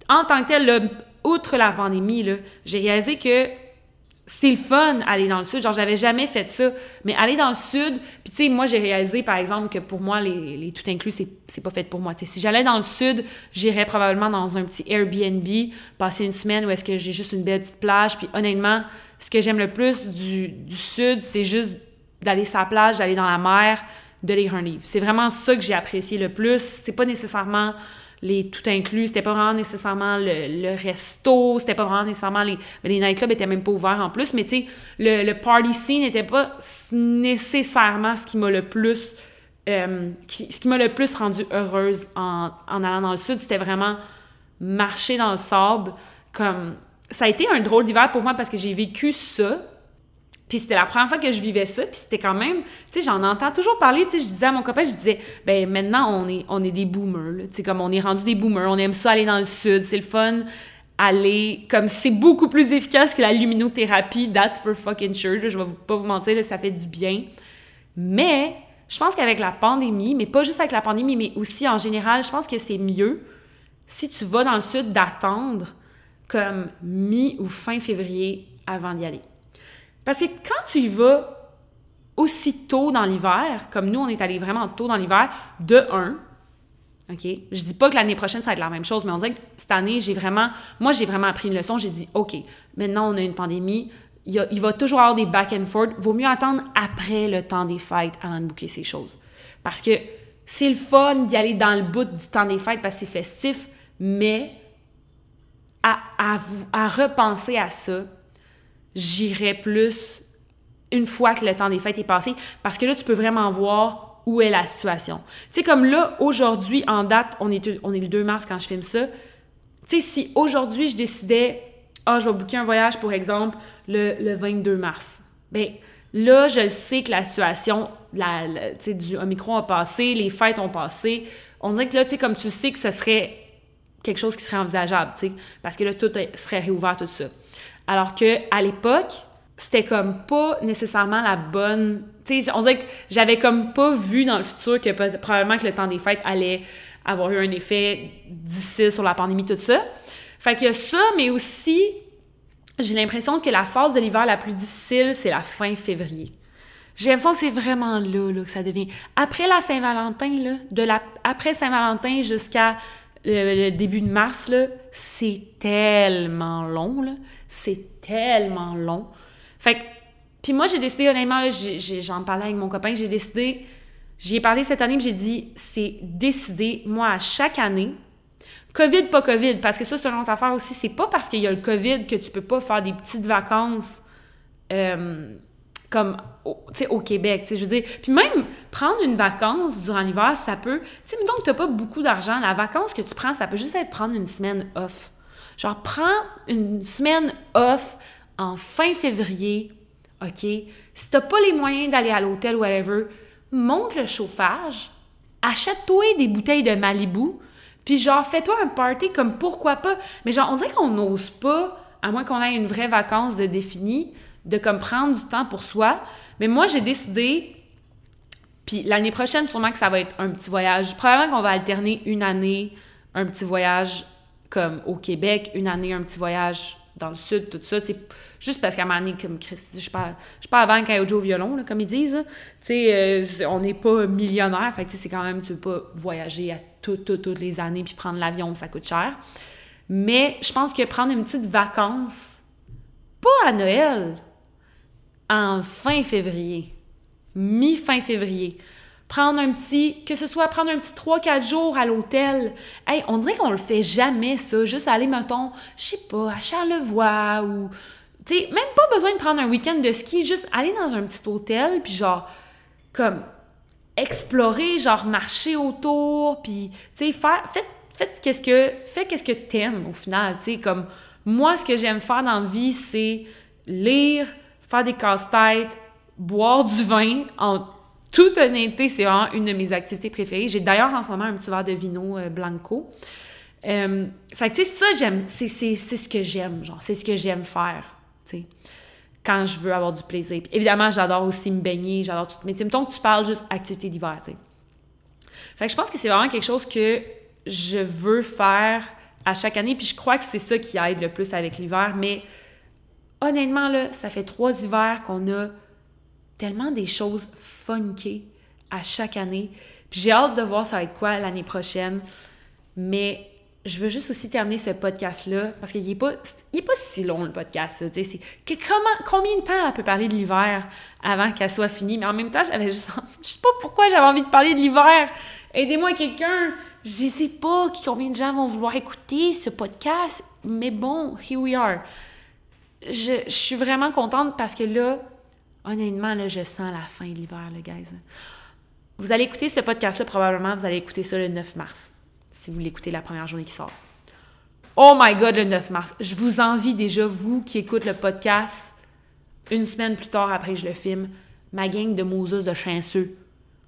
En tant que tel, outre la pandémie, j'ai réalisé que c'est le fun aller dans le sud. Genre, j'avais jamais fait ça. Mais aller dans le sud, puis tu sais, moi, j'ai réalisé, par exemple, que pour moi, les, tout inclus, c'est pas fait pour moi. si j'allais dans le sud, j'irais probablement dans un petit Airbnb, passer une semaine où est-ce que j'ai juste une belle petite plage. Puis honnêtement, ce que j'aime le plus du, sud, c'est juste d'aller la plage, d'aller dans la mer, de lire un livre. C'est vraiment ça que j'ai apprécié le plus. C'est pas nécessairement les tout inclus, c'était pas vraiment nécessairement le, resto, c'était pas vraiment nécessairement les les nightclubs étaient même pas ouverts en plus, mais tu sais le, le, party scene n'était pas nécessairement ce qui m'a le plus euh, ce qui m'a le plus rendue heureuse en, en allant dans le sud, c'était vraiment marcher dans le sable. Comme ça a été un drôle d'hiver pour moi parce que j'ai vécu ça puis c'était la première fois que je vivais ça, puis c'était quand même, tu sais, j'en entends toujours parler, tu sais, je disais à mon copain, je disais, ben maintenant, on est, on est des boomers, tu sais, comme on est rendu des boomers, on aime ça aller dans le sud, c'est le fun, aller, comme c'est beaucoup plus efficace que la luminothérapie, that's for fucking sure, je vais pas vous mentir, ça fait du bien. Mais, je pense qu'avec la pandémie, mais pas juste avec la pandémie, mais aussi en général, je pense que c'est mieux si tu vas dans le sud d'attendre comme mi ou fin février avant d'y aller. Parce que quand tu y vas aussi tôt dans l'hiver, comme nous, on est allé vraiment tôt dans l'hiver, de un, OK? Je dis pas que l'année prochaine, ça va être la même chose, mais on dirait que cette année, j'ai vraiment... Moi, j'ai vraiment appris une leçon. J'ai dit, OK, maintenant, on a une pandémie. Il, il va toujours avoir des back and forth. Vaut mieux attendre après le temps des fêtes avant de bouquer ces choses. Parce que c'est le fun d'y aller dans le bout du temps des fêtes parce que c'est festif, mais à, à, à repenser à ça, j'irai plus une fois que le temps des fêtes est passé, parce que là, tu peux vraiment voir où est la situation. Tu sais, comme là, aujourd'hui, en date, on est, on est le 2 mars quand je filme ça. Tu sais, si aujourd'hui, je décidais, ah, je vais booker un voyage, pour exemple, le, le 22 mars, bien, là, je sais que la situation, la, tu sais, du Omicron a passé, les fêtes ont passé. On dirait que là, tu sais, comme tu sais que ce serait quelque chose qui serait envisageable, tu sais, parce que là, tout serait réouvert, tout ça. Alors que à l'époque, c'était comme pas nécessairement la bonne. On dirait que j'avais comme pas vu dans le futur que probablement que le temps des fêtes allait avoir eu un effet difficile sur la pandémie, tout ça. Fait qu'il y a ça, mais aussi, j'ai l'impression que la phase de l'hiver la plus difficile, c'est la fin février. J'ai l'impression que c'est vraiment là, que ça devient. Après la Saint-Valentin, là, de la, après Saint-Valentin jusqu'à le, début de mars, c'est tellement long, là. C'est tellement long. Fait que, puis moi, j'ai décidé, honnêtement, j'en parlais avec mon copain, j'ai décidé, j'y ai parlé cette année, j'ai dit, c'est décidé, moi, à chaque année, COVID, pas COVID, parce que ça, c'est une affaire aussi, c'est pas parce qu'il y a le COVID que tu peux pas faire des petites vacances euh, comme au, au Québec, tu je veux dire. Puis même prendre une vacance durant l'hiver, ça peut... Tu sais, mettons que t'as pas beaucoup d'argent, la vacance que tu prends, ça peut juste être prendre une semaine off. Genre, prends une semaine off en fin février, OK? Si t'as pas les moyens d'aller à l'hôtel ou whatever, monte le chauffage, achète-toi des bouteilles de Malibu, puis genre, fais-toi un party comme pourquoi pas. Mais genre, on dirait qu'on n'ose pas, à moins qu'on ait une vraie vacance de définie, de comme prendre du temps pour soi. Mais moi, j'ai décidé, puis l'année prochaine, sûrement que ça va être un petit voyage. Probablement qu'on va alterner une année, un petit voyage comme au Québec, une année, un petit voyage dans le sud, tout ça, juste parce qu'à moment donné, comme je suis pas, je suis pas avant qu'elle au violon, comme ils disent, euh, on n'est pas millionnaire, fait c'est quand même, tu veux pas voyager à toutes, toutes, toutes les années puis prendre l'avion, ça coûte cher. Mais je pense que prendre une petite vacance, pas à Noël, en fin février, mi-fin février, prendre un petit, que ce soit prendre un petit 3-4 jours à l'hôtel. Hey, on dirait qu'on le fait jamais, ça. Juste aller, mettons, je sais pas, à Charlevoix ou. Tu sais, même pas besoin de prendre un week-end de ski, juste aller dans un petit hôtel, puis genre, comme, explorer, genre, marcher autour, puis, tu sais, faire. Faites, faites qu'est-ce que. Fais qu'est-ce que t'aimes, au final, tu sais, comme. Moi, ce que j'aime faire dans la vie, c'est lire, faire des casse-têtes, boire du vin en toute honnêteté, c'est vraiment une de mes activités préférées. J'ai d'ailleurs en ce moment un petit verre de vino euh, blanco. Euh, fait que, tu sais, ça, j'aime. C'est ce que j'aime, genre. C'est ce que j'aime faire, tu sais. Quand je veux avoir du plaisir. Puis, évidemment, j'adore aussi me baigner, j'adore tout. Mais, tu mettons que tu parles juste activité d'hiver, tu sais. Fait que je pense que c'est vraiment quelque chose que je veux faire à chaque année. Puis, je crois que c'est ça qui aide le plus avec l'hiver. Mais, honnêtement, là, ça fait trois hivers qu'on a tellement des choses funky à chaque année. Puis j'ai hâte de voir ça va être quoi l'année prochaine. Mais je veux juste aussi terminer ce podcast-là parce qu'il n'est pas, pas si long le podcast. Combien de temps elle peut parler de l'hiver avant qu'elle soit finie? Mais en même temps, j'avais juste. Je sais pas pourquoi j'avais envie de parler de l'hiver. Aidez-moi quelqu'un. Je sais pas combien de gens vont vouloir écouter ce podcast. Mais bon, here we are. Je, suis vraiment contente parce que là, Honnêtement, là, je sens la fin de l'hiver, le guys. Vous allez écouter ce podcast-là, probablement, vous allez écouter ça le 9 mars, si vous l'écoutez la première journée qui sort. Oh my God, le 9 mars. Je vous envie déjà, vous qui écoutez le podcast, une semaine plus tard après que je le filme, ma gang de Moses de chanceux.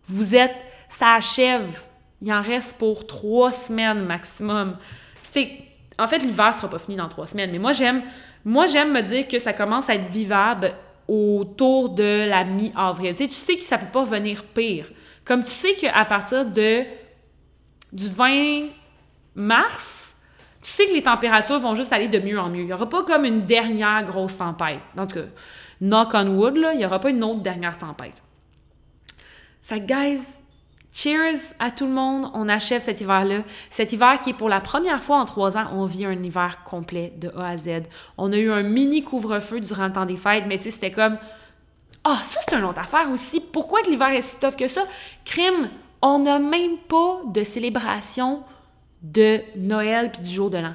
Vous êtes, ça achève. Il en reste pour trois semaines maximum. C'est, en fait, l'hiver sera pas fini dans trois semaines, mais moi j'aime, moi j'aime me dire que ça commence à être vivable autour de la mi-avril. Tu sais, tu sais que ça peut pas venir pire. Comme tu sais qu'à partir de du 20 mars, tu sais que les températures vont juste aller de mieux en mieux. Il n'y aura pas comme une dernière grosse tempête. En tout cas, knock on wood, là, il n'y aura pas une autre dernière tempête. Fait que, guys, Cheers à tout le monde. On achève cet hiver-là. Cet hiver qui est pour la première fois en trois ans, on vit un hiver complet de A à Z. On a eu un mini couvre-feu durant le temps des fêtes, mais tu sais, c'était comme. Ah, ça, c'est une autre affaire aussi. Pourquoi que l'hiver est si tough que ça? Crime, on n'a même pas de célébration de Noël puis du jour de l'an.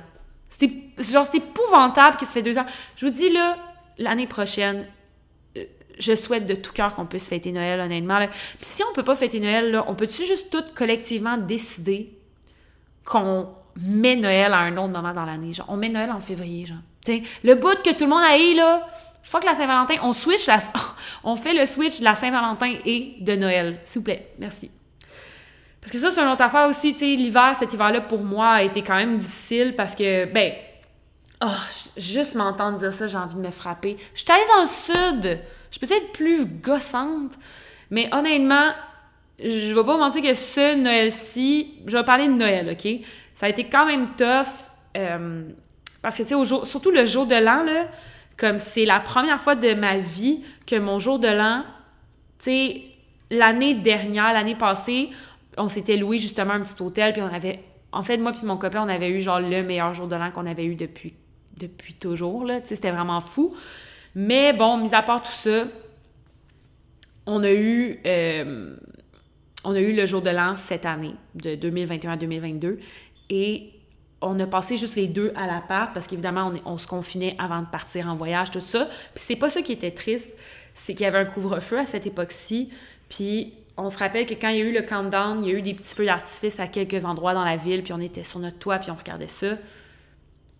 C'est genre, c'est épouvantable que ça fait deux ans. Je vous dis, là, l'année prochaine, je souhaite de tout cœur qu'on puisse fêter Noël, honnêtement. Puis si on peut pas fêter Noël, on peut-tu juste toutes collectivement décider qu'on met Noël à un autre moment dans l'année? Genre, on met Noël en février, genre. T'sais, le bout que tout le monde a eu, là, fuck la Saint-Valentin, on switch la... <laughs> on fait le switch de la Saint-Valentin et de Noël. S'il vous plaît, merci. Parce que ça, c'est une autre affaire aussi, tu sais, l'hiver, cet hiver-là, pour moi, a été quand même difficile parce que, ben, Oh, juste m'entendre dire ça, j'ai envie de me frapper. Je suis allée dans le sud. Je peux être plus gossante, mais honnêtement, je vais pas mentir que ce Noël-ci, je vais parler de Noël, OK? Ça a été quand même tough. Euh, parce que, tu sais, surtout le jour de l'an, là, comme c'est la première fois de ma vie que mon jour de l'an, tu sais, l'année dernière, l'année passée, on s'était loué justement un petit hôtel, puis on avait. En fait, moi puis mon copain, on avait eu genre le meilleur jour de l'an qu'on avait eu depuis, depuis toujours, là. Tu sais, c'était vraiment fou. Mais bon, mis à part tout ça, on a eu. Euh, on a eu le jour de l'an cette année, de 2021 à 2022, et on a passé juste les deux à l'appart parce qu'évidemment, on, on, se confinait avant de partir en voyage, tout ça. Puis c'est pas ça qui était triste, c'est qu'il y avait un couvre-feu à cette époque-ci. Puis on se rappelle que quand il y a eu le countdown, il y a eu des petits feux d'artifice à quelques endroits dans la ville, puis on était sur notre toit, puis on regardait ça.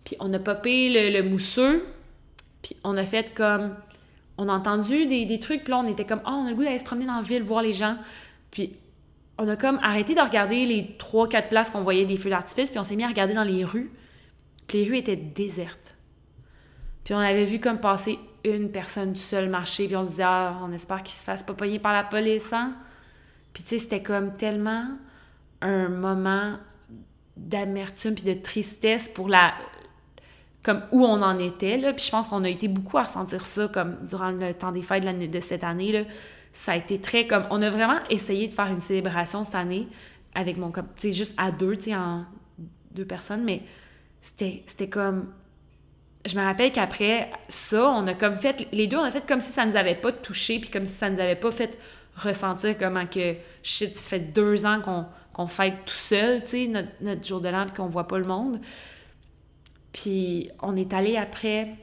Puis on a popé le, le mousseux, puis on a fait comme... On a entendu des, des trucs, puis là, on était comme, oh, on a le goût d'aller se promener dans la ville, voir les gens. Puis on a comme arrêté de regarder les trois, quatre places qu'on voyait des feux d'artifice, puis on s'est mis à regarder dans les rues. Puis les rues étaient désertes. Puis on avait vu comme passer une personne seule marcher, puis on se disait, ah, on espère qu'il se fasse pas par la police, hein? Puis tu sais, c'était comme tellement un moment d'amertume puis de tristesse pour la comme où on en était là puis je pense qu'on a été beaucoup à ressentir ça comme durant le temps des fêtes de, cette année là ça a été très comme. On a vraiment essayé de faire une célébration cette année avec mon. Tu sais, juste à deux, tu en deux personnes, mais c'était comme. Je me rappelle qu'après ça, on a comme fait. Les deux, on a fait comme si ça nous avait pas touché, puis comme si ça nous avait pas fait ressentir comment que. Shit, ça fait deux ans qu'on fête tout seul, tu sais, notre, jour de l'an, puis qu'on voit pas le monde. Puis on est allé après,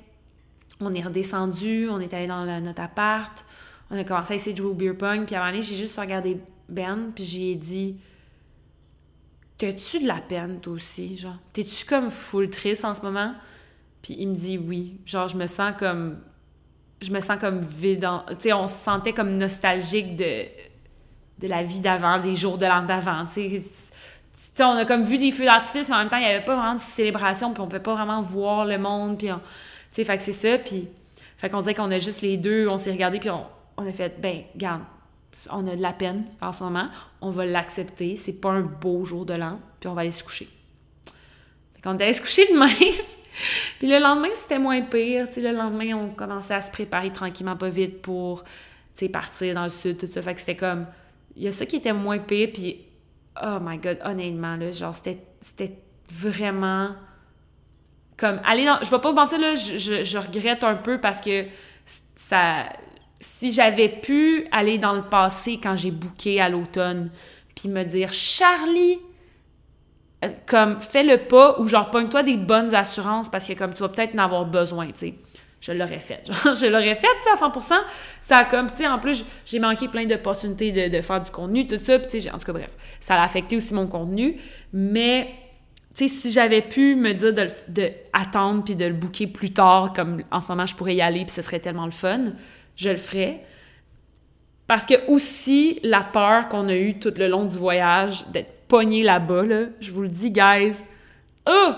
on est redescendu, on est allé dans notre appart, on a commencé à essayer de jouer au beer pong. Puis à un moment j'ai juste regardé Ben, puis j'ai dit T'as-tu de la peine, toi aussi? Genre, t'es-tu comme full triste en ce moment? Puis il me dit oui. Genre, je me sens comme. Je me sens comme vide. Tu sais, on se sentait comme nostalgique de, de la vie d'avant, des jours de l'an d'avant. Tu sais, on a comme vu des feux d'artifice, mais en même temps, il n'y avait pas vraiment de célébration, puis on ne pouvait pas vraiment voir le monde. Puis, tu sais, fait que c'est ça. Puis, fait qu'on dirait qu'on a juste les deux, on s'est regardé, puis on, on a fait, ben, garde, on a de la peine en ce moment, on va l'accepter, c'est pas un beau jour de l'an, puis on va aller se coucher. Fait qu'on est allé se coucher demain, <laughs> puis le lendemain, c'était moins pire, tu sais, le lendemain, on commençait à se préparer tranquillement, pas vite pour, tu sais, partir dans le sud, tout ça, fait que c'était comme, il y a ça qui était moins pire, puis oh my god, honnêtement, là, genre, c'était vraiment comme aller dans je vais pas vous mentir là je, regrette un peu parce que ça si j'avais pu aller dans le passé quand j'ai booké à l'automne, puis me dire Charlie, euh, comme fais le pas ou genre pogne-toi des bonnes assurances parce que comme tu vas peut-être en avoir besoin, tu sais. Je l'aurais fait. <laughs> Je l'aurais fait, à 100%. Ça a comme, tu sais, en plus, j'ai manqué plein d'opportunités de, de, faire du contenu, tout ça. Tu sais, en tout cas, bref, ça a affecté aussi mon contenu. Mais, tu sais, si j'avais pu me dire de, de puis de le booker plus tard, comme en ce moment, je pourrais y aller puis ce serait tellement le fun, je le ferais. Parce que aussi, la peur qu'on a eue tout le long du voyage, d'être pogné là-bas, là, je vous le dis, guys, oh!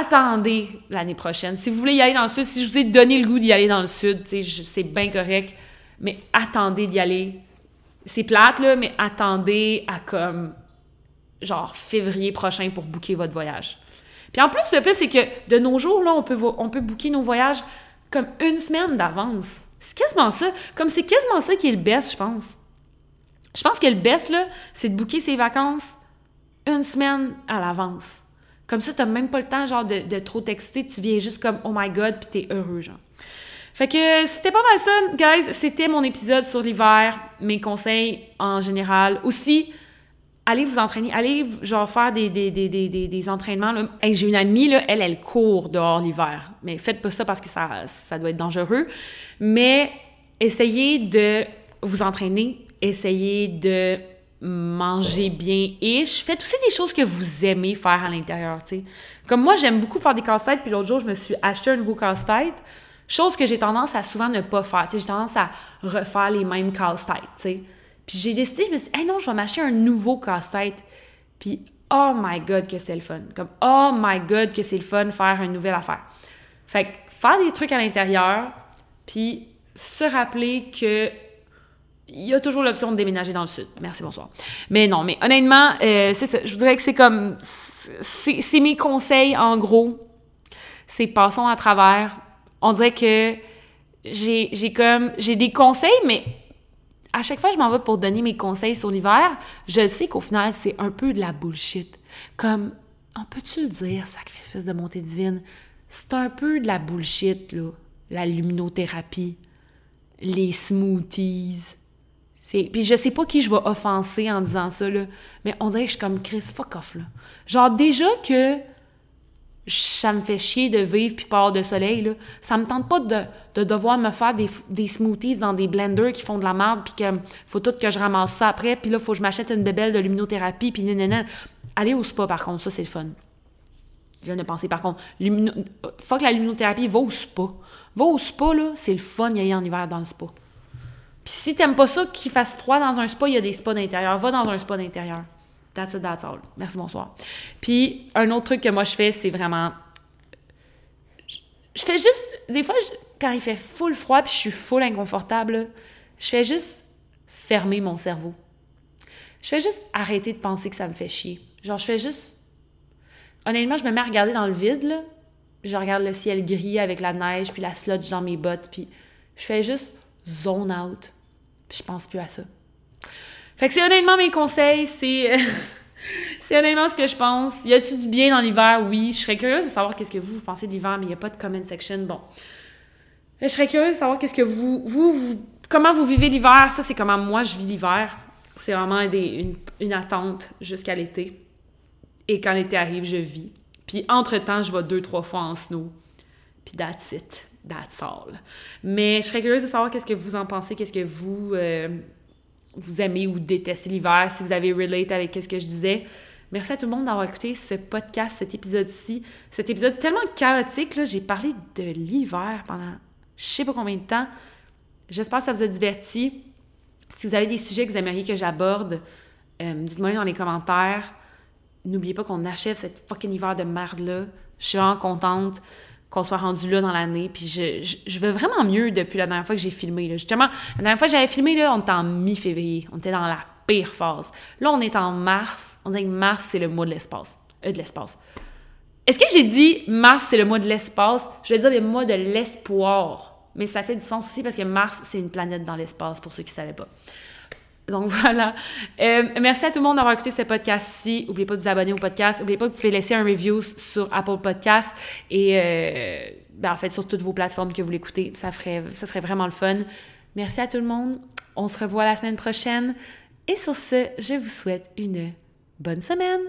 Attendez l'année prochaine. Si vous voulez y aller dans le sud, si je vous ai donné le goût d'y aller dans le sud, c'est bien correct, mais attendez d'y aller. C'est plate, là, mais attendez à comme, genre, février prochain pour booker votre voyage. Puis en plus, le plus, c'est que de nos jours, là, on peut, on peut booker nos voyages comme une semaine d'avance. C'est quasiment ça. Comme c'est quasiment ça qui est le best, je pense. Je pense que le best, là, c'est de booker ses vacances une semaine à l'avance. Comme ça, t'as même pas le temps, genre, de, trop texter. Tu viens juste comme « Oh my God », puis t'es heureux, genre. Fait que c'était pas mal ça, guys. C'était mon épisode sur l'hiver, mes conseils en général. Aussi, allez vous entraîner, allez genre faire des, des, des, des, des entraînements. J'ai une amie, là, elle, elle court dehors l'hiver. Mais faites pas ça parce que ça, ça doit être dangereux. Mais essayez de vous entraîner, essayez de manger bien ish. Faites aussi des choses que vous aimez faire à l'intérieur. Comme moi, j'aime beaucoup faire des casse-têtes, puis l'autre jour, je me suis acheté un nouveau casse-tête. Chose que j'ai tendance à souvent ne pas faire. Tu j'ai tendance à refaire les mêmes casse-têtes. Puis j'ai décidé, je me suis dit, non, je vais m'acheter un nouveau casse-tête. Puis oh my god que c'est le fun. Comme oh my god que c'est le fun faire une nouvelle affaire. Fait que faire des trucs à l'intérieur, puis se rappeler que il y a toujours l'option de déménager dans le sud. Merci, bonsoir. Mais non, mais honnêtement, euh, c'est ça. Je voudrais que c'est comme. C'est mes conseils, en gros. C'est passons à travers. On dirait que j'ai comme. J'ai des conseils, mais à chaque fois que je m'en vais pour donner mes conseils sur l'hiver, je sais qu'au final, c'est un peu de la bullshit. Comme, on peut-tu le dire, sacrifice de montée divine? C'est un peu de la bullshit, là. La luminothérapie, les smoothies, puis je sais pas qui je vais offenser en disant ça, là, mais on dirait que je suis comme Chris, fuck off, là. Genre, déjà que ça me fait chier de vivre puis pas de soleil, là. Ça me tente pas de, de devoir me faire des, des, smoothies dans des blenders qui font de la merde puis que faut tout que je ramasse ça après, puis là, faut que je m'achète une bébelle de luminothérapie puis nanana. Aller au spa, par contre, ça, c'est le fun. Je viens de penser, par contre, lumino... fuck la luminothérapie, va au spa. Va au spa, là, c'est le fun y aller en hiver dans le spa. Puis si t'aimes pas ça qu'il fasse froid dans un spa, il y a des spas d'intérieur. Va dans un spa d'intérieur. That's it, that's all. Merci, bonsoir. Puis un autre truc que moi je fais, c'est vraiment. Je fais juste. Des fois, quand il fait full froid puis je suis full inconfortable, je fais juste fermer mon cerveau. Je fais juste arrêter de penser que ça me fait chier. Genre, je fais juste. Honnêtement, je me mets à regarder dans le vide, là. Je regarde le ciel gris avec la neige, puis la sludge dans mes bottes, puis je fais juste zone out. Je pense plus à ça. Fait que c'est honnêtement mes conseils, c'est. <laughs> c'est honnêtement ce que je pense. Y a-tu du bien dans l'hiver? Oui. Je serais curieuse de savoir qu'est-ce que vous, vous pensez de l'hiver, mais il n'y a pas de comment section. Bon. Je serais curieuse de savoir qu'est-ce que vous, vous, Comment vous vivez l'hiver? Ça, c'est comment moi je vis l'hiver. C'est vraiment des, une, attente jusqu'à l'été. Et quand l'été arrive, je vis. Puis entre-temps, je vais deux, trois fois en snow. Puis that's it. That's all. Mais je serais curieuse de savoir qu'est-ce que vous en pensez, qu'est-ce que vous, euh, vous aimez ou détestez l'hiver, si vous avez relate avec ce que je disais. Merci à tout le monde d'avoir écouté ce podcast, cet épisode-ci. Cet épisode tellement chaotique, là, j'ai parlé de l'hiver pendant je sais pas combien de temps. J'espère que ça vous a diverti. Si vous avez des sujets que vous aimeriez que j'aborde, euh, dites-moi dans les commentaires. N'oubliez pas qu'on achève cette fucking hiver de merde-là. Je suis vraiment contente qu'on soit rendu là dans l'année. Puis je, je, veux vraiment mieux depuis la dernière fois que j'ai filmé. Là. Justement, la dernière fois que j'avais filmé, là, on était en mi-février. On était dans la pire phase. Là, on est en mars. On dirait que mars, c'est le mois de l'espace. Euh, de l'espace. Est-ce que j'ai dit mars, c'est le mois de l'espace? Je vais dire le mois de l'espoir. Mais ça fait du sens aussi parce que Mars, c'est une planète dans l'espace, pour ceux qui ne savaient pas. Donc <laughs> voilà. Euh, merci à tout le monde d'avoir écouté ce podcast-ci. N'oubliez pas de vous abonner au podcast. N'oubliez pas que vous pouvez laisser un review sur Apple Podcast et euh, ben, en fait sur toutes vos plateformes que vous l'écoutez. Ça, ferait, ça serait vraiment le fun. Merci à tout le monde. On se revoit la semaine prochaine. Et sur ce, je vous souhaite une bonne semaine.